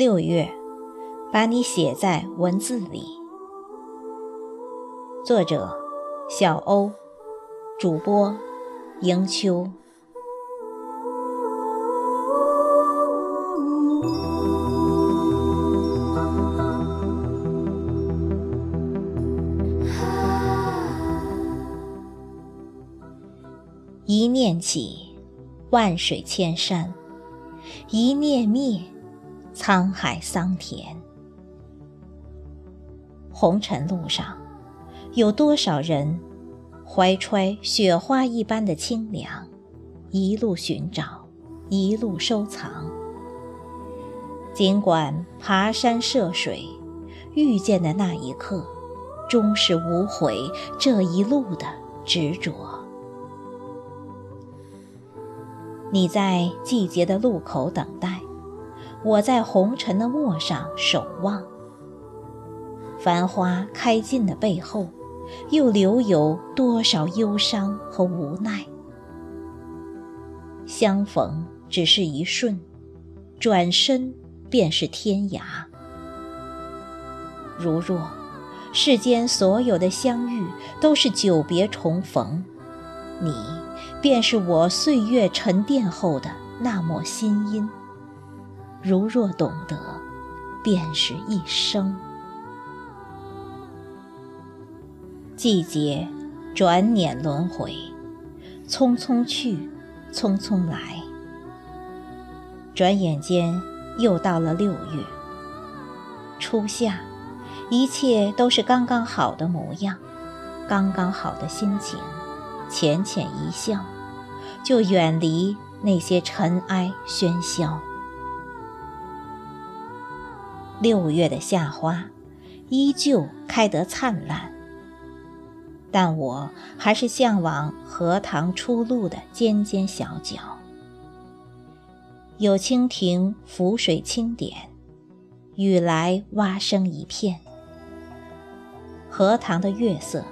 六月，把你写在文字里。作者：小欧，主播：迎秋。一念起，万水千山；一念灭。沧海桑田，红尘路上，有多少人怀揣雪花一般的清凉，一路寻找，一路收藏。尽管爬山涉水，遇见的那一刻，终是无悔这一路的执着。你在季节的路口等待。我在红尘的陌上守望，繁花开尽的背后，又留有多少忧伤和无奈？相逢只是一瞬，转身便是天涯。如若世间所有的相遇都是久别重逢，你便是我岁月沉淀后的那抹新音。如若懂得，便是一生。季节转眼轮回，匆匆去，匆匆来。转眼间又到了六月，初夏，一切都是刚刚好的模样，刚刚好的心情，浅浅一笑，就远离那些尘埃喧嚣。六月的夏花，依旧开得灿烂。但我还是向往荷塘初露的尖尖小角，有蜻蜓浮水轻点，雨来蛙声一片。荷塘的月色，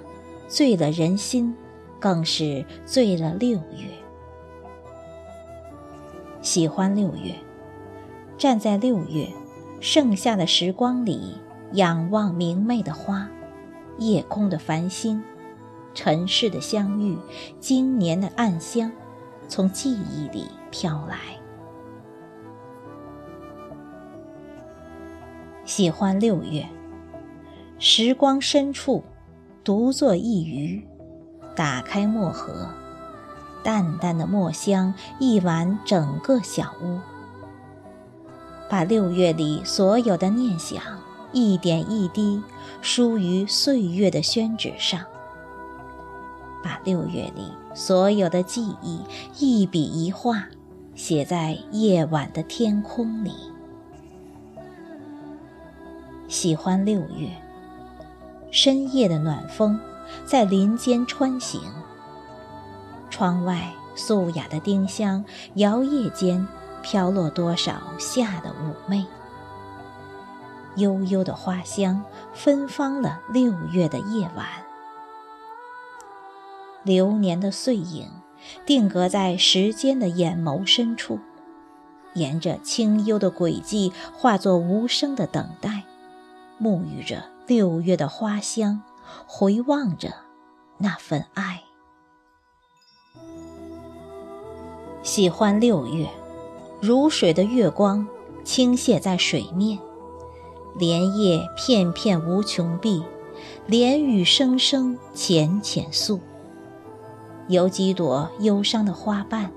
醉了人心，更是醉了六月。喜欢六月，站在六月。盛夏的时光里，仰望明媚的花，夜空的繁星，尘世的相遇，今年的暗香，从记忆里飘来。喜欢六月，时光深处，独坐一隅，打开墨盒，淡淡的墨香溢满整个小屋。把六月里所有的念想，一点一滴输于岁月的宣纸上；把六月里所有的记忆，一笔一画写在夜晚的天空里。喜欢六月，深夜的暖风在林间穿行，窗外素雅的丁香摇曳间。飘落多少夏的妩媚，悠悠的花香芬芳了六月的夜晚。流年的碎影，定格在时间的眼眸深处，沿着清幽的轨迹，化作无声的等待，沐浴着六月的花香，回望着那份爱。喜欢六月。如水的月光倾泻在水面，莲叶片片无穷碧，莲语声声浅浅诉。有几朵忧伤的花瓣，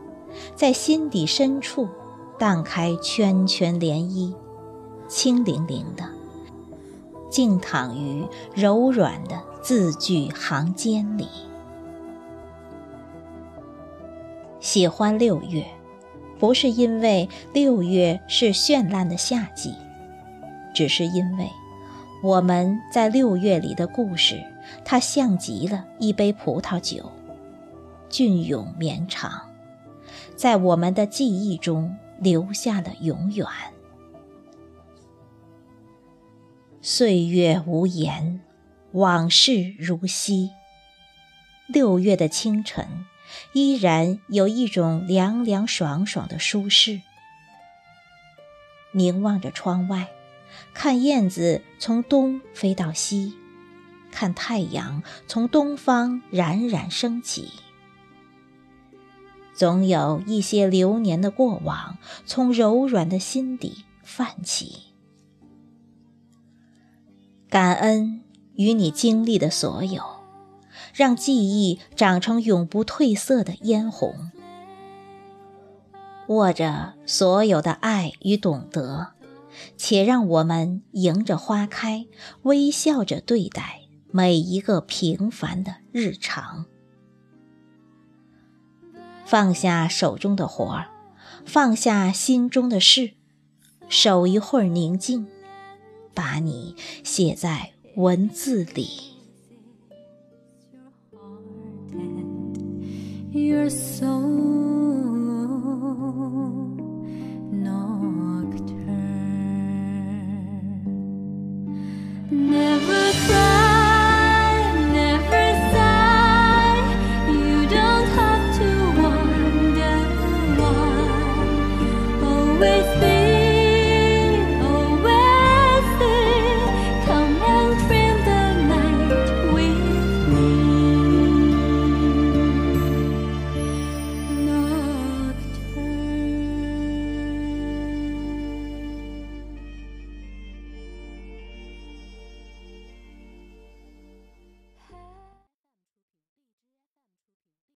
在心底深处荡开圈圈涟漪，清灵灵的，静躺于柔软的字句行间里。喜欢六月。不是因为六月是绚烂的夏季，只是因为我们在六月里的故事，它像极了一杯葡萄酒，隽永绵长，在我们的记忆中留下了永远。岁月无言，往事如昔。六月的清晨。依然有一种凉凉爽爽的舒适。凝望着窗外，看燕子从东飞到西，看太阳从东方冉冉升起。总有一些流年的过往，从柔软的心底泛起。感恩与你经历的所有，让记忆长成永不褪色的嫣红。握着所有的爱与懂得，且让我们迎着花开，微笑着对待每一个平凡的日常。放下手中的活儿，放下心中的事，守一会儿宁静，把你写在文字里。your soul nocturne.